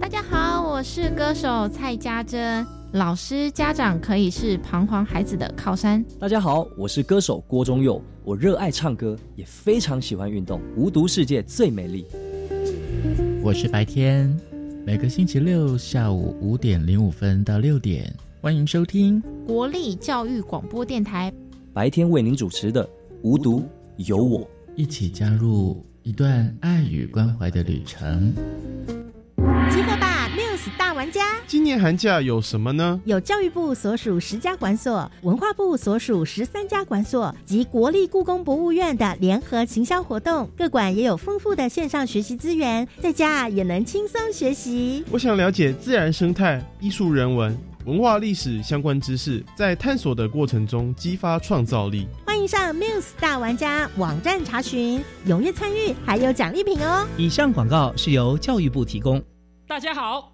大家好，我是歌手蔡家珍。老师、家长可以是彷徨孩子的靠山。大家好，我是歌手郭忠佑。我热爱唱歌，也非常喜欢运动。无毒世界最美丽。我是白天，每个星期六下午五点零五分到六点，欢迎收听国立教育广播电台。白天为您主持的《无毒有我》，一起加入一段爱与关怀的旅程。玩家！今年寒假有什么呢？有教育部所属十家馆所、文化部所属十三家馆所及国立故宫博物院的联合行销活动。各馆也有丰富的线上学习资源，在家也能轻松学习。我想了解自然生态、艺术人文、文化历史相关知识，在探索的过程中激发创造力。欢迎上 Muse 大玩家网站查询，踊跃参与，还有奖励品哦！以上广告是由教育部提供。大家好，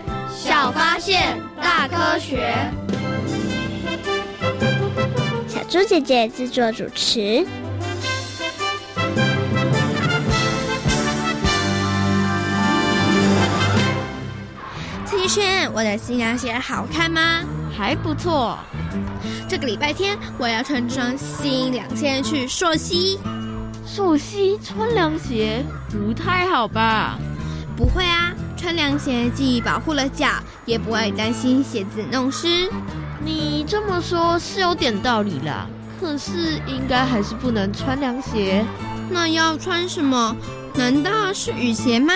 小发现，大科学。小猪姐姐制作主持。蔡继轩，我的新凉鞋好看吗？还不错。这个礼拜天我要穿这双新凉鞋去溯溪。溯溪穿凉鞋不太好吧？不会啊，穿凉鞋既保护了脚，也不会担心鞋子弄湿。你这么说，是有点道理啦。可是应该还是不能穿凉鞋。那要穿什么？难道是雨鞋吗？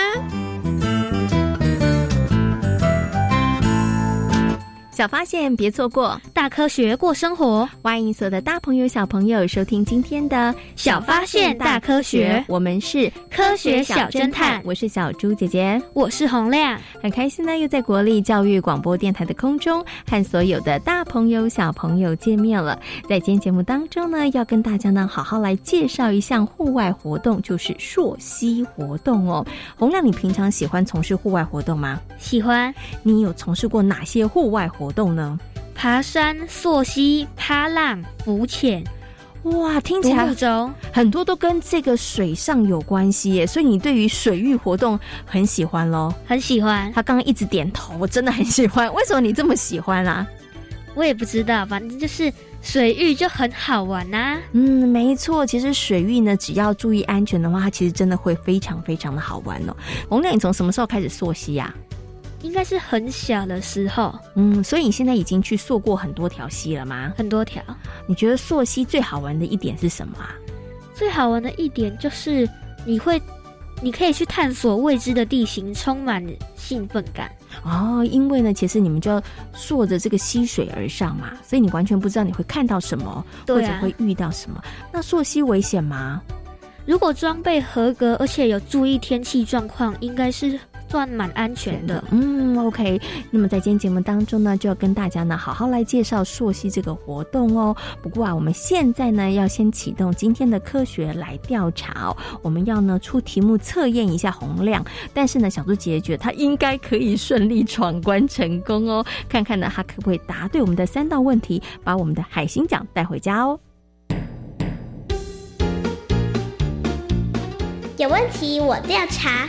小发现，别错过；大科学，过生活。欢迎所有的大朋友、小朋友收听今天的《小发现大科学》，我们是科学小侦探。我是小猪姐姐，我是洪亮，很开心呢，又在国立教育广播电台的空中和所有的大朋友、小朋友见面了。在今天节目当中呢，要跟大家呢好好来介绍一项户外活动，就是溯溪活动哦。洪亮，你平常喜欢从事户外活动吗？喜欢。你有从事过哪些户外活？活动呢？爬山、溯溪、趴浪、浮潜，哇，听起来很多都跟这个水上有关系耶。所以你对于水域活动很喜欢喽？很喜欢。他刚刚一直点头，我真的很喜欢。为什么你这么喜欢啊？我也不知道，反正就是水域就很好玩呐。嗯，没错。其实水域呢，只要注意安全的话，它其实真的会非常非常的好玩哦。洪亮，你从什么时候开始溯溪呀？应该是很小的时候，嗯，所以你现在已经去溯过很多条溪了吗？很多条。你觉得溯溪最好玩的一点是什么啊？最好玩的一点就是你会，你可以去探索未知的地形，充满兴奋感。哦，因为呢，其实你们就要溯着这个溪水而上嘛，所以你完全不知道你会看到什么，或者会遇到什么。那溯溪危险吗？如果装备合格，而且有注意天气状况，应该是。算蛮安全的。嗯，OK。那么在今天节目当中呢，就要跟大家呢好好来介绍朔溪这个活动哦。不过啊，我们现在呢要先启动今天的科学来调查哦。我们要呢出题目测验一下洪亮，但是呢，小猪姐姐觉得他应该可以顺利闯关成功哦。看看呢他可不可以答对我们的三道问题，把我们的海星奖带回家哦。有问题我调查，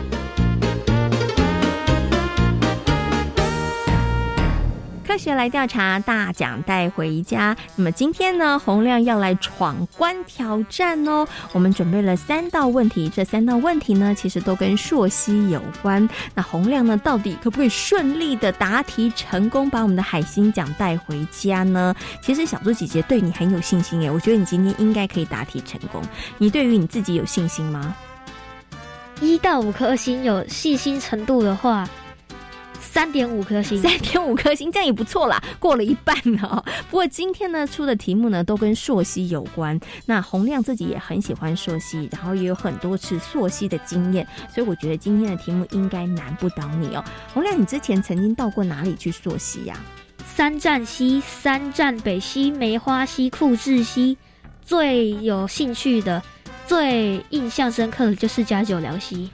科学来调查，大奖带回家。那么今天呢，洪亮要来闯关挑战哦。我们准备了三道问题，这三道问题呢，其实都跟朔西有关。那洪亮呢，到底可不可以顺利的答题成功，把我们的海星奖带回家呢？其实小猪姐姐对你很有信心耶，我觉得你今天应该可以答题成功。你对于你自己有信心吗？一到五颗星，有信心程度的话。三点五颗星，三点五颗星，这样也不错啦，过了一半了。不过今天呢出的题目呢都跟朔溪有关。那洪亮自己也很喜欢朔溪，然后也有很多次朔溪的经验，所以我觉得今天的题目应该难不倒你哦。洪亮，你之前曾经到过哪里去朔溪呀？三站溪、三站北溪、梅花溪、库志溪，最有兴趣的、最印象深刻的就是加九寮溪。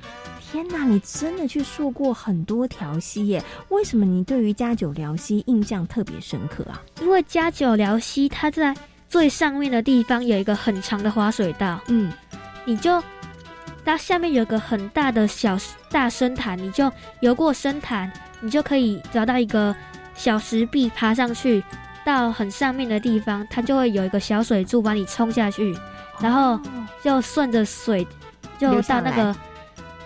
天哪，你真的去溯过很多条溪耶？为什么你对于加九辽溪印象特别深刻啊？因为加九辽溪它在最上面的地方有一个很长的滑水道，嗯，你就它下面有个很大的小大深潭，你就游过深潭，你就可以找到一个小石壁，爬上去到很上面的地方，它就会有一个小水柱把你冲下去，然后就顺着水就到那个。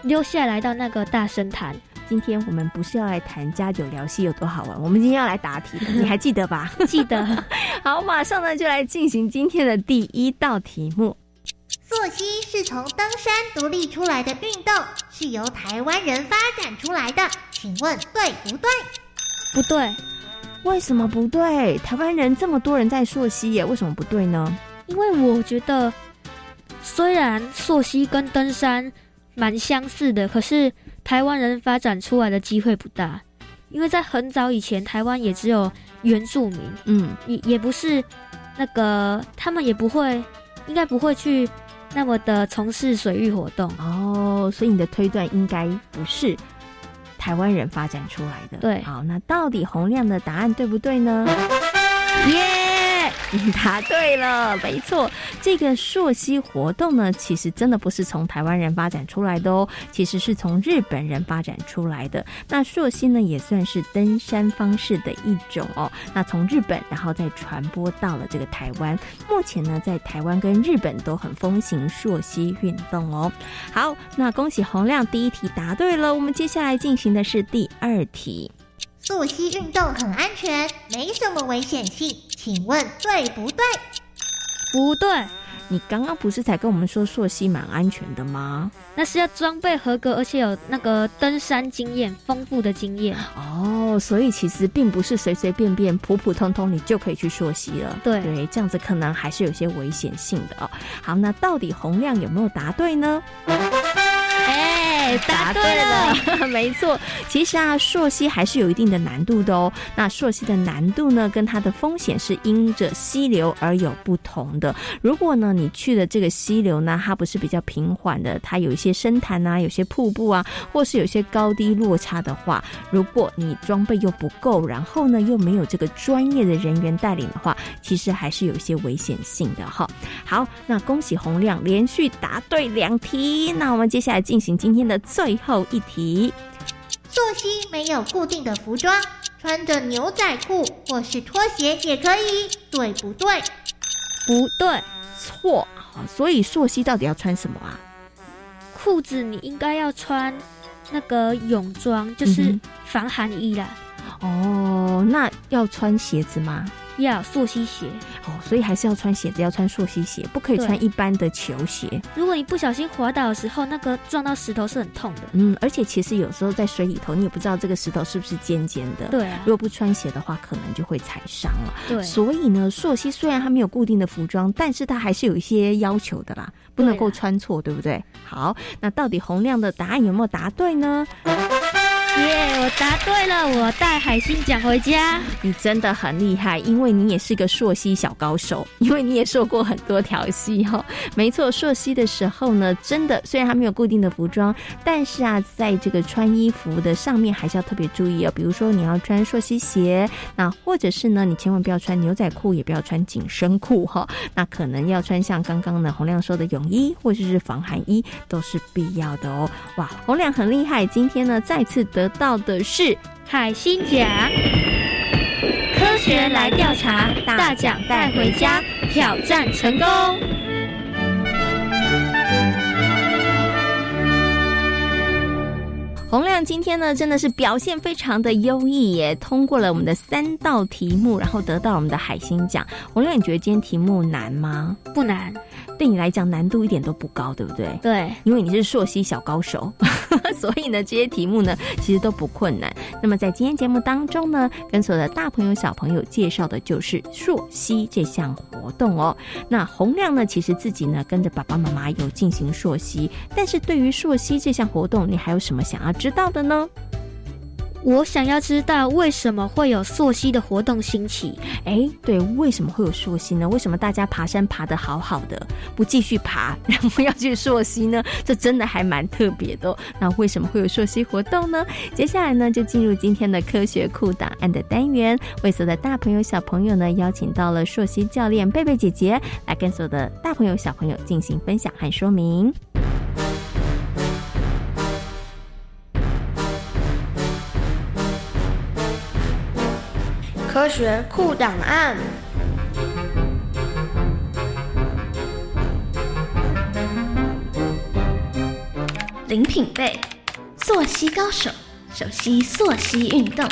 溜下来到那个大声潭。今天我们不是要来谈加九聊戏有多好玩，我们今天要来答题，你还记得吧？记得。好，马上呢就来进行今天的第一道题目。溯溪是从登山独立出来的运动，是由台湾人发展出来的，请问对不对？不对。为什么不对？台湾人这么多人在溯溪耶，为什么不对呢？因为我觉得，虽然溯溪跟登山。蛮相似的，可是台湾人发展出来的机会不大，因为在很早以前，台湾也只有原住民，嗯，也也不是那个他们也不会，应该不会去那么的从事水域活动哦，所以你的推断应该不是台湾人发展出来的。对，好，那到底洪亮的答案对不对呢？耶！你 答对了，没错，这个溯溪活动呢，其实真的不是从台湾人发展出来的哦，其实是从日本人发展出来的。那溯溪呢，也算是登山方式的一种哦。那从日本，然后再传播到了这个台湾。目前呢，在台湾跟日本都很风行溯溪运动哦。好，那恭喜洪亮，第一题答对了。我们接下来进行的是第二题。溯溪运动很安全，没什么危险性，请问对不对？不对，你刚刚不是才跟我们说溯溪蛮安全的吗？那是要装备合格，而且有那个登山经验丰富的经验哦。所以其实并不是随随便便、普普通通你就可以去溯溪了。对对，这样子可能还是有些危险性的哦。好，那到底洪亮有没有答对呢？答对了，没错。其实啊，溯溪还是有一定的难度的哦。那溯溪的难度呢，跟它的风险是因着溪流而有不同的。如果呢，你去的这个溪流呢，它不是比较平缓的，它有一些深潭啊，有些瀑布啊，或是有些高低落差的话，如果你装备又不够，然后呢又没有这个专业的人员带领的话，其实还是有一些危险性的哈。好，那恭喜洪亮连续答对两题，那我们接下来。进行今天的最后一题。溯溪没有固定的服装，穿着牛仔裤或是拖鞋也可以，对不对？不对，错。所以溯溪到底要穿什么啊？裤子你应该要穿那个泳装，就是防寒衣啦。哦，那要穿鞋子吗？要溯溪鞋哦，所以还是要穿鞋子，要穿溯溪鞋，不可以穿一般的球鞋。如果你不小心滑倒的时候，那个撞到石头是很痛的。嗯，而且其实有时候在水里头，你也不知道这个石头是不是尖尖的。对啊，如果不穿鞋的话，可能就会踩伤了。对，所以呢，溯溪虽然它没有固定的服装，但是它还是有一些要求的啦，不能够穿错，对不对？好，那到底洪亮的答案有没有答对呢？耶！我答对了，我带海星奖回家。你真的很厉害，因为你也是个溯溪小高手，因为你也受过很多条溪哈。没错，溯溪的时候呢，真的虽然还没有固定的服装，但是啊，在这个穿衣服的上面还是要特别注意哦。比如说你要穿溯溪鞋，那或者是呢，你千万不要穿牛仔裤，也不要穿紧身裤哈。那可能要穿像刚刚呢洪亮说的泳衣或者是防寒衣都是必要的哦。哇，洪亮很厉害，今天呢再次的。得到的是海星奖，科学来调查，大奖带回家，挑战成功。洪亮今天呢，真的是表现非常的优异耶，通过了我们的三道题目，然后得到我们的海星奖。洪亮，你觉得今天题目难吗？不难，对你来讲难度一点都不高，对不对？对，因为你是朔溪小高手，所以呢，这些题目呢其实都不困难。那么在今天节目当中呢，跟所有的大朋友小朋友介绍的就是朔溪这项活动哦。那洪亮呢，其实自己呢跟着爸爸妈妈有进行朔溪，但是对于朔溪这项活动，你还有什么想要？知道的呢？我想要知道为什么会有溯溪的活动兴起？哎，对，为什么会有溯溪呢？为什么大家爬山爬得好好的，不继续爬，然后要去溯溪呢？这真的还蛮特别的。那为什么会有溯溪活动呢？接下来呢，就进入今天的科学库档案的单元。为所有的大朋友小朋友呢，邀请到了溯溪教练贝贝姐姐，来跟所有的大朋友小朋友进行分享和说明。科学酷档案。林品贝，溯溪高手，熟悉溯溪运动。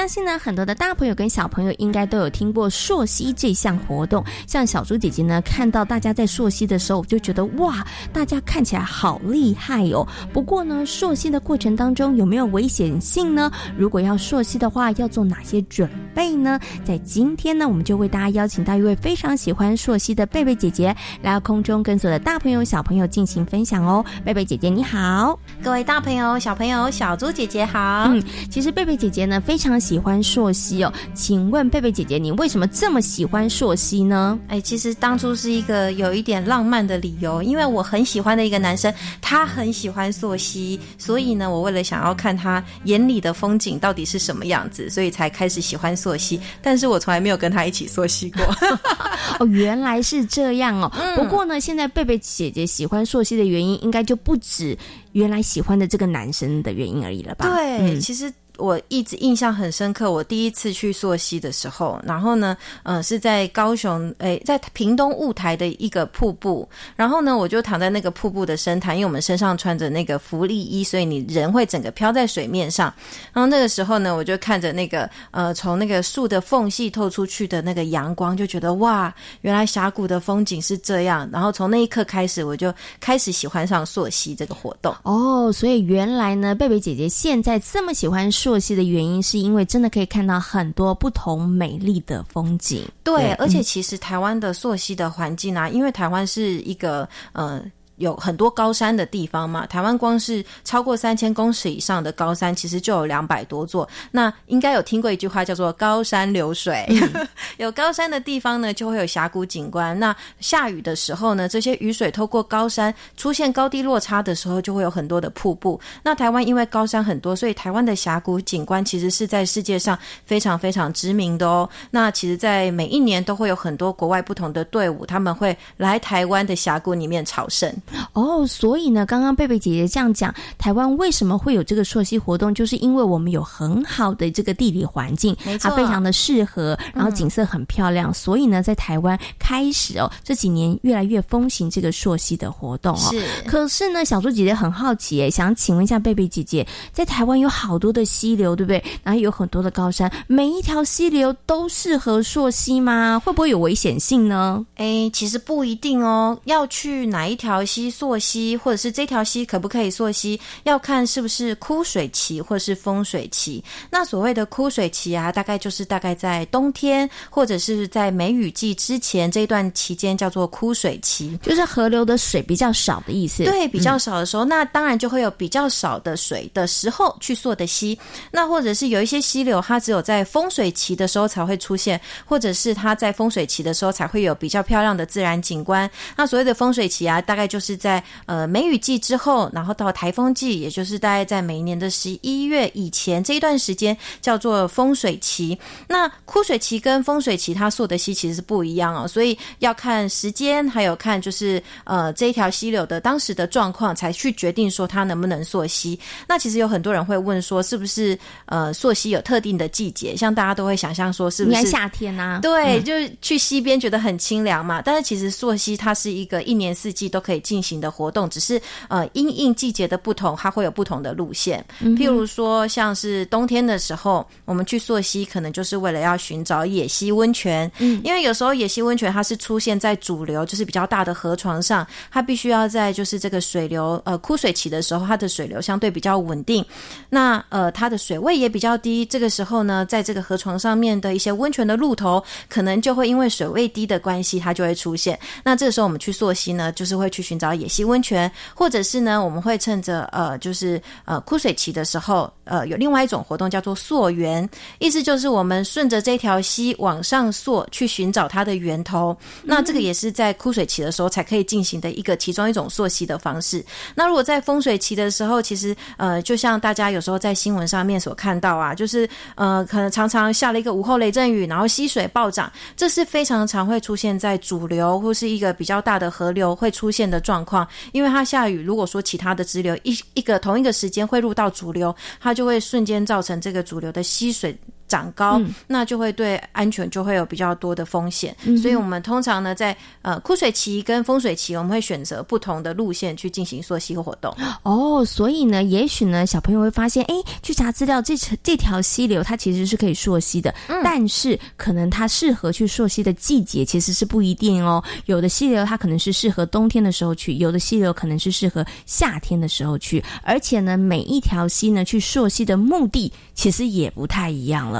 相信呢，很多的大朋友跟小朋友应该都有听过溯溪这项活动。像小猪姐姐呢，看到大家在溯溪的时候，就觉得哇，大家看起来好厉害哦。不过呢，溯溪的过程当中有没有危险性呢？如果要溯溪的话，要做哪些准备呢？在今天呢，我们就为大家邀请到一位非常喜欢溯溪的贝贝姐姐来到空中，跟所有的大朋友小朋友进行分享哦。贝贝姐姐你好，各位大朋友小朋友，小猪姐姐好。嗯，其实贝贝姐姐呢，非常。喜欢朔溪哦，请问贝贝姐姐，你为什么这么喜欢朔溪呢？哎，其实当初是一个有一点浪漫的理由，因为我很喜欢的一个男生，他很喜欢朔溪，所以呢，我为了想要看他眼里的风景到底是什么样子，所以才开始喜欢朔溪。但是我从来没有跟他一起朔溪过。哦，原来是这样哦。不过呢，现在贝贝姐姐喜欢朔溪的原因，应该就不止原来喜欢的这个男生的原因而已了吧？对，其实。我一直印象很深刻。我第一次去溯溪的时候，然后呢，呃，是在高雄，诶，在屏东雾台的一个瀑布。然后呢，我就躺在那个瀑布的深潭，因为我们身上穿着那个浮力衣，所以你人会整个漂在水面上。然后那个时候呢，我就看着那个呃，从那个树的缝隙透出去的那个阳光，就觉得哇，原来峡谷的风景是这样。然后从那一刻开始，我就开始喜欢上溯溪这个活动。哦，所以原来呢，贝贝姐姐现在这么喜欢溯。朔溪的原因是因为真的可以看到很多不同美丽的风景。对，而且其实台湾的朔溪的环境啊，因为台湾是一个呃。有很多高山的地方嘛，台湾光是超过三千公尺以上的高山，其实就有两百多座。那应该有听过一句话叫做“高山流水”，有高山的地方呢，就会有峡谷景观。那下雨的时候呢，这些雨水透过高山出现高低落差的时候，就会有很多的瀑布。那台湾因为高山很多，所以台湾的峡谷景观其实是在世界上非常非常知名的哦。那其实，在每一年都会有很多国外不同的队伍，他们会来台湾的峡谷里面朝圣。哦，所以呢，刚刚贝贝姐姐这样讲，台湾为什么会有这个溯溪活动，就是因为我们有很好的这个地理环境，它非常的适合，然后景色很漂亮，所以呢，在台湾开始哦，这几年越来越风行这个溯溪的活动哦。是，可是呢，小猪姐姐很好奇，想请问一下贝贝姐姐，在台湾有好多的溪流，对不对？然后有很多的高山，每一条溪流都适合溯溪吗？会不会有危险性呢？哎，其实不一定哦，要去哪一条溪。溯溪，或者是这条溪可不可以溯溪，要看是不是枯水期或是丰水期。那所谓的枯水期啊，大概就是大概在冬天或者是在梅雨季之前这段期间叫做枯水期，就是河流的水比较少的意思。对，比较少的时候，那当然就会有比较少的水的时候去溯的溪。那或者是有一些溪流，它只有在丰水期的时候才会出现，或者是它在丰水期的时候才会有比较漂亮的自然景观。那所谓的丰水期啊，大概就是。是在呃梅雨季之后，然后到台风季，也就是大概在每一年的十一月以前这一段时间叫做风水期。那枯水期跟风水期它溯的溪其实是不一样哦，所以要看时间，还有看就是呃这一条溪流的当时的状况，才去决定说它能不能溯溪。那其实有很多人会问说，是不是呃溯溪有特定的季节？像大家都会想象说，是不是夏天啊？对，就是去溪边觉得很清凉嘛。但是其实溯溪它是一个一年四季都可以进。行的活动只是呃因应季节的不同，它会有不同的路线。譬如说，像是冬天的时候，我们去溯溪，可能就是为了要寻找野溪温泉。嗯，因为有时候野溪温泉它是出现在主流，就是比较大的河床上，它必须要在就是这个水流呃枯水期的时候，它的水流相对比较稳定，那呃它的水位也比较低。这个时候呢，在这个河床上面的一些温泉的路头，可能就会因为水位低的关系，它就会出现。那这个时候我们去溯溪呢，就是会去寻找。野溪温泉，或者是呢，我们会趁着呃，就是呃枯水期的时候，呃，有另外一种活动叫做溯源，意思就是我们顺着这条溪往上溯，去寻找它的源头。那这个也是在枯水期的时候才可以进行的一个其中一种溯溪的方式。那如果在丰水期的时候，其实呃，就像大家有时候在新闻上面所看到啊，就是呃，可能常常下了一个午后雷阵雨，然后溪水暴涨，这是非常常会出现在主流或是一个比较大的河流会出现的状况。因为它下雨，如果说其他的支流一一个同一个时间汇入到主流，它就就会瞬间造成这个主流的吸水。长高，那就会对安全就会有比较多的风险，所以我们通常呢，在呃枯水期跟丰水期，我们会选择不同的路线去进行溯溪活动。哦，所以呢，也许呢，小朋友会发现，哎，去查资料，这这条溪流它其实是可以溯溪的，但是可能它适合去溯溪的季节其实是不一定哦。有的溪流它可能是适合冬天的时候去，有的溪流可能是适合夏天的时候去，而且呢，每一条溪呢去溯溪的目的其实也不太一样了。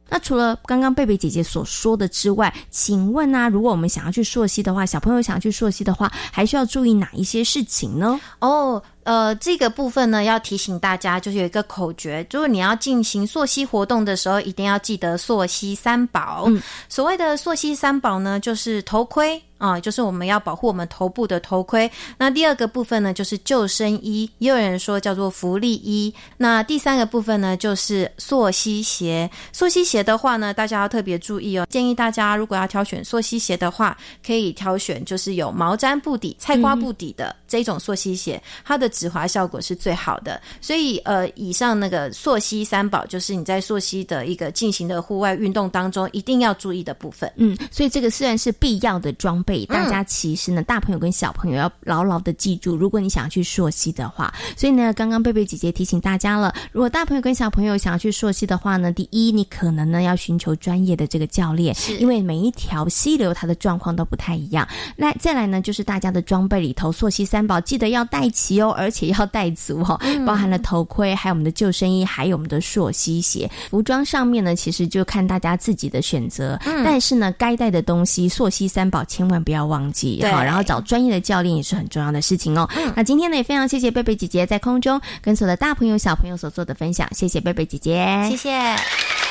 那除了刚刚贝贝姐姐所说的之外，请问啊，如果我们想要去溯溪的话，小朋友想要去溯溪的话，还需要注意哪一些事情呢？哦。呃，这个部分呢，要提醒大家，就是有一个口诀，就是你要进行溯溪活动的时候，一定要记得溯溪三宝。所谓的溯溪三宝呢，就是头盔啊，就是我们要保护我们头部的头盔。那第二个部分呢，就是救生衣，也有人说叫做福利衣。那第三个部分呢，就是溯溪鞋。溯溪鞋的话呢，大家要特别注意哦，建议大家如果要挑选溯溪鞋的话，可以挑选就是有毛毡布底、菜瓜布底的这种溯溪鞋，它的。止滑效果是最好的，所以呃，以上那个溯溪三宝就是你在溯溪的一个进行的户外运动当中一定要注意的部分。嗯，所以这个虽然是必要的装备，大家其实呢，大朋友跟小朋友要牢牢的记住。如果你想要去溯溪的话，所以呢，刚刚贝贝姐姐提醒大家了，如果大朋友跟小朋友想要去溯溪的话呢，第一，你可能呢要寻求专业的这个教练，因为每一条溪流它的状况都不太一样。那再来呢，就是大家的装备里头，溯溪三宝记得要带齐哦。而且要带足哈，包含了头盔，还有我们的救生衣，还有我们的溯溪鞋。服装上面呢，其实就看大家自己的选择。但是呢，该带的东西，溯溪三宝千万不要忘记哈。然后找专业的教练也是很重要的事情哦。那今天呢，也非常谢谢贝贝姐姐在空中跟所有的大朋友小朋友所做的分享，谢谢贝贝姐姐，谢谢。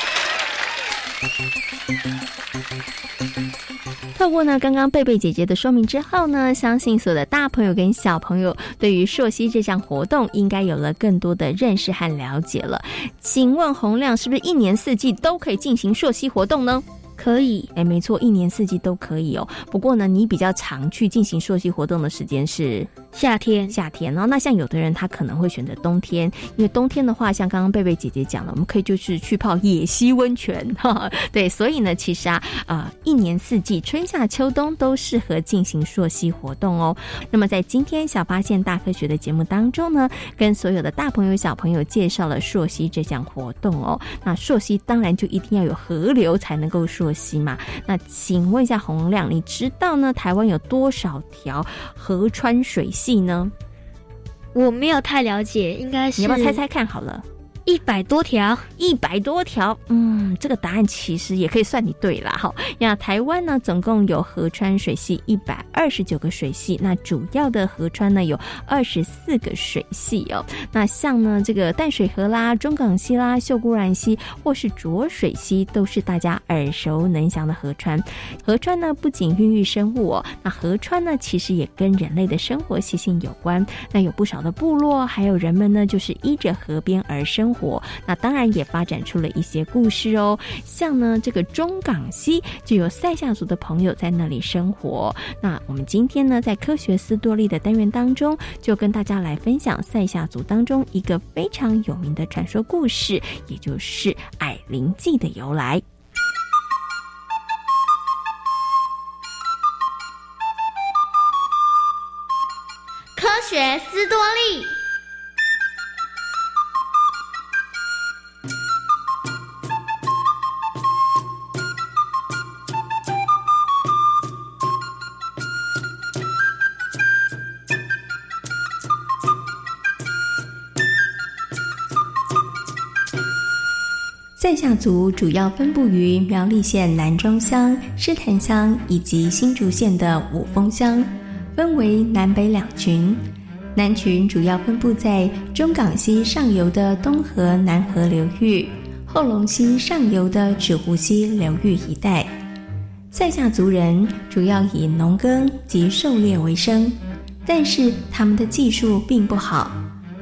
透过呢刚刚贝贝姐姐的说明之后呢，相信所有的大朋友跟小朋友对于朔溪这项活动应该有了更多的认识和了解了。请问洪亮是不是一年四季都可以进行朔溪活动呢？可以，哎，没错，一年四季都可以哦。不过呢，你比较常去进行朔溪活动的时间是夏天，夏天。然后那像有的人他可能会选择冬天，因为冬天的话，像刚刚贝贝姐姐讲了，我们可以就是去泡野溪温泉，哈，对。所以呢，其实啊，呃，一年四季，春夏秋冬都适合进行溯溪活动哦。那么在今天小发现大科学的节目当中呢，跟所有的大朋友小朋友介绍了溯溪这项活动哦。那溯溪当然就一定要有河流才能够溯溪嘛。那请问一下洪亮，你知道呢？台湾有多少条河川水系呢？我没有太了解，应该是你要不要猜猜看好了？一百多条，一百多条，嗯，这个答案其实也可以算你对了哈。那台湾呢，总共有河川水系一百二十九个水系，那主要的河川呢有二十四个水系哦。那像呢这个淡水河啦、中港溪啦、秀姑峦溪或是浊水溪，都是大家耳熟能详的河川。河川呢不仅孕育生物哦，那河川呢其实也跟人类的生活习性有关。那有不少的部落还有人们呢，就是依着河边而生。活那当然也发展出了一些故事哦，像呢这个中港溪就有塞夏族的朋友在那里生活。那我们今天呢在科学斯多利的单元当中，就跟大家来分享塞夏族当中一个非常有名的传说故事，也就是矮灵祭的由来。科学斯多利。塞夏族主要分布于苗栗县南庄乡、狮潭乡以及新竹县的五峰乡，分为南北两群。南群主要分布在中港溪上游的东河南河流域、后龙溪上游的纸湖溪流域一带。塞夏族人主要以农耕及狩猎为生，但是他们的技术并不好，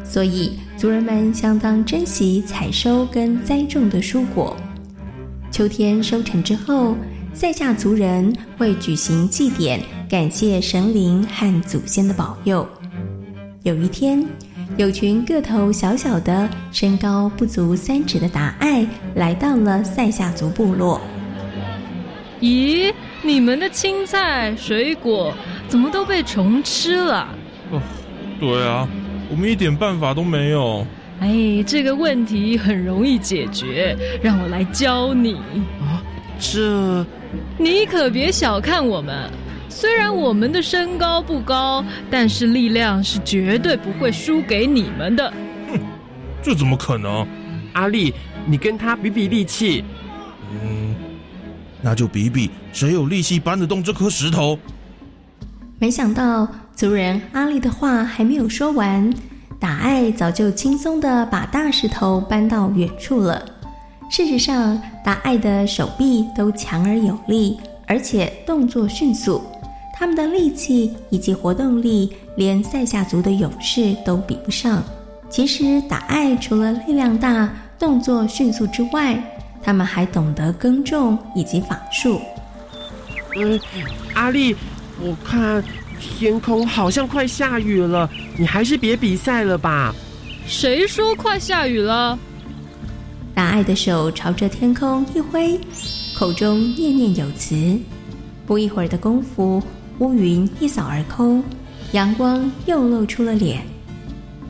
所以。族人们相当珍惜采收跟栽种的蔬果。秋天收成之后，塞夏族人会举行祭典，感谢神灵和祖先的保佑。有一天，有群个头小小的、身高不足三尺的达爱来到了塞夏族部落。咦，你们的青菜、水果怎么都被虫吃了？哦，对啊。我们一点办法都没有。哎，这个问题很容易解决，让我来教你啊！这，你可别小看我们，虽然我们的身高不高，但是力量是绝对不会输给你们的。哼，这怎么可能？阿力，你跟他比比力气。嗯，那就比比谁有力气搬得动这颗石头。没想到。族人阿丽的话还没有说完，达爱早就轻松的把大石头搬到远处了。事实上，达爱的手臂都强而有力，而且动作迅速，他们的力气以及活动力，连塞夏族的勇士都比不上。其实，达爱除了力量大、动作迅速之外，他们还懂得耕种以及法术。嗯，阿丽，我看。天空好像快下雨了，你还是别比赛了吧。谁说快下雨了？大爱的手朝着天空一挥，口中念念有词。不一会儿的功夫，乌云一扫而空，阳光又露出了脸。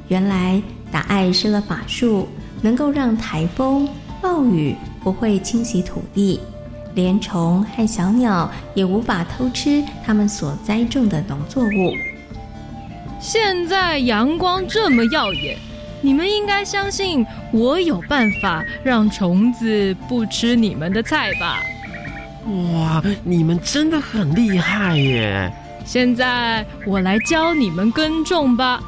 原来达爱施了法术，能够让台风、暴雨不会侵袭土地。连虫和小鸟也无法偷吃他们所栽种的农作物。现在阳光这么耀眼，你们应该相信我有办法让虫子不吃你们的菜吧？哇，你们真的很厉害耶！现在我来教你们耕种吧。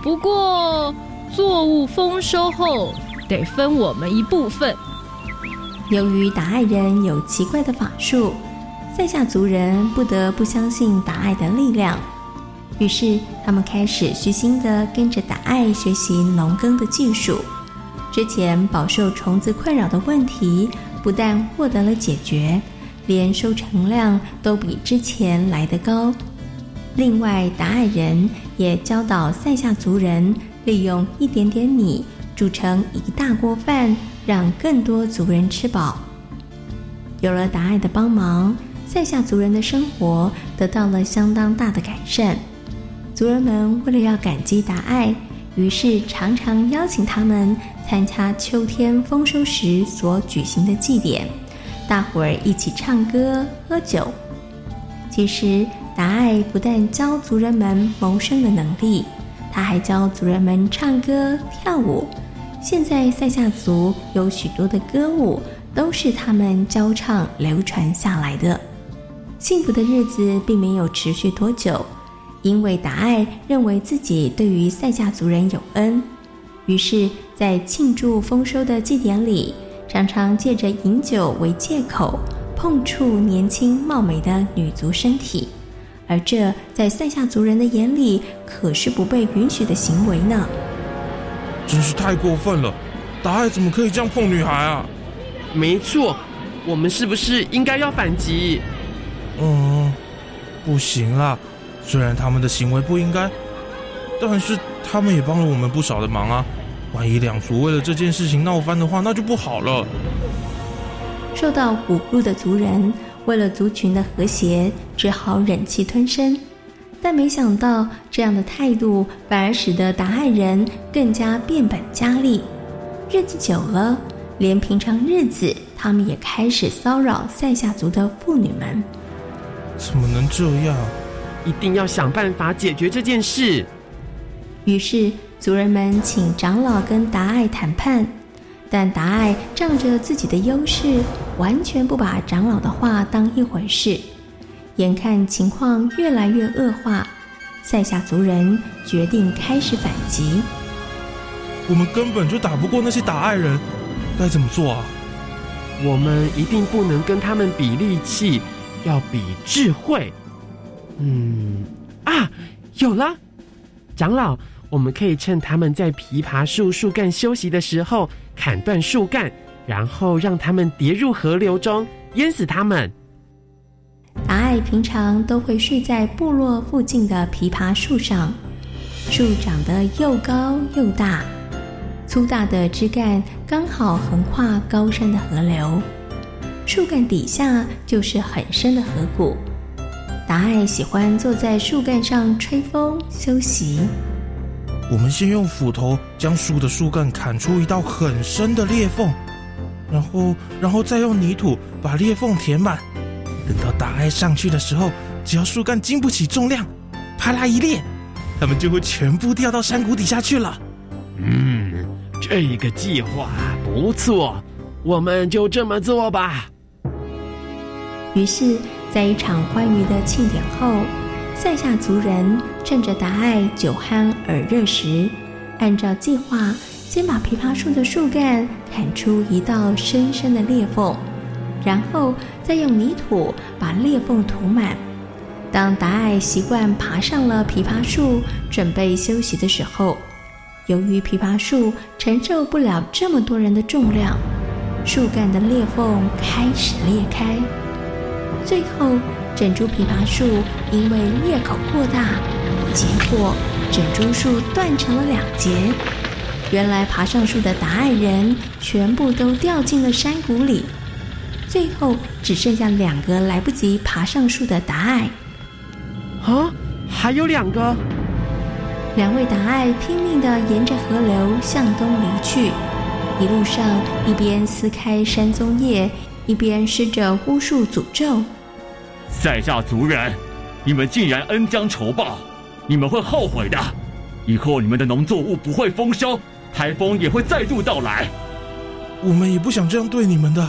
不过作物丰收后得分我们一部分。由于达爱人有奇怪的法术，塞夏族人不得不相信达爱的力量。于是，他们开始虚心地跟着达爱学习农耕的技术。之前饱受虫子困扰的问题不但获得了解决，连收成量都比之前来得高。另外，达爱人也也教导塞夏族人利用一点点米煮成一大锅饭，让更多族人吃饱。有了达爱的帮忙，塞下族人的生活得到了相当大的改善。族人们为了要感激达爱，于是常常邀请他们参加秋天丰收时所举行的祭典，大伙儿一起唱歌喝酒。其实，达爱不但教族人们谋生的能力，他还教族人们唱歌跳舞。现在塞夏族有许多的歌舞都是他们教唱流传下来的。幸福的日子并没有持续多久。因为达爱认为自己对于塞夏族人有恩，于是，在庆祝丰收的祭典里，常常借着饮酒为借口碰触年轻貌美的女族身体，而这在塞夏族人的眼里可是不被允许的行为呢。真是太过分了！达爱怎么可以这样碰女孩啊？没错，我们是不是应该要反击？嗯，不行啦。虽然他们的行为不应该，但是他们也帮了我们不少的忙啊！万一两族为了这件事情闹翻的话，那就不好了。受到侮辱的族人为了族群的和谐，只好忍气吞声。但没想到，这样的态度反而使得达爱人更加变本加厉。日子久了，连平常日子，他们也开始骚扰塞夏族的妇女们。怎么能这样？一定要想办法解决这件事。于是族人们请长老跟达爱谈判，但达爱仗着自己的优势，完全不把长老的话当一回事。眼看情况越来越恶化，塞夏族人决定开始反击。我们根本就打不过那些打爱人，该怎么做啊？我们一定不能跟他们比力气，要比智慧。嗯啊，有了，长老，我们可以趁他们在枇杷树树干休息的时候砍断树干，然后让他们跌入河流中，淹死他们。达爱平常都会睡在部落附近的枇杷树上，树长得又高又大，粗大的枝干刚好横跨高山的河流，树干底下就是很深的河谷。达爱喜欢坐在树干上吹风休息。我们先用斧头将树的树干砍出一道很深的裂缝，然后，然后再用泥土把裂缝填满。等到达爱上去的时候，只要树干经不起重量，啪啦一裂，它们就会全部掉到山谷底下去了。嗯，这个计划不错，我们就这么做吧。于是。在一场欢愉的庆典后，塞夏族人趁着达爱酒酣耳热时，按照计划先把枇杷树的树干砍出一道深深的裂缝，然后再用泥土把裂缝涂满。当达爱习惯爬上了枇杷树准备休息的时候，由于枇杷树承受不了这么多人的重量，树干的裂缝开始裂开。最后，整株枇杷树因为裂口过大，结果整株树断成了两截。原来爬上树的达爱人全部都掉进了山谷里，最后只剩下两个来不及爬上树的达爱。啊，还有两个！两位达爱拼命的沿着河流向东离去，一路上一边撕开山棕叶。一边施着巫术诅咒，塞夏族人，你们竟然恩将仇报，你们会后悔的。以后你们的农作物不会丰收，台风也会再度到来。我们也不想这样对你们的。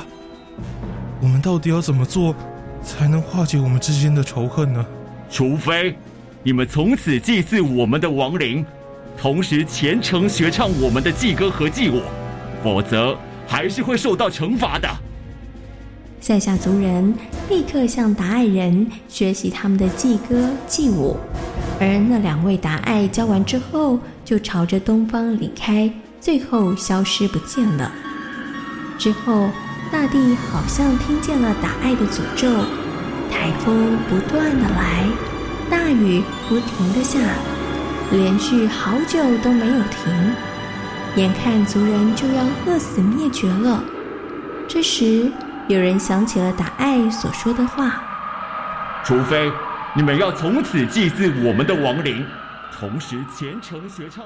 我们到底要怎么做，才能化解我们之间的仇恨呢？除非你们从此祭祀我们的亡灵，同时虔诚学唱我们的祭歌和祭舞，否则还是会受到惩罚的。塞夏族人立刻向达爱人学习他们的祭歌祭舞，而那两位达爱教完之后，就朝着东方离开，最后消失不见了。之后，大地好像听见了打爱的诅咒，台风不断的来，大雨不停的下，连续好久都没有停，眼看族人就要饿死灭绝了。这时，有人想起了达爱所说的话：“除非你们要从此祭祀我们的亡灵，同时虔诚学唱。”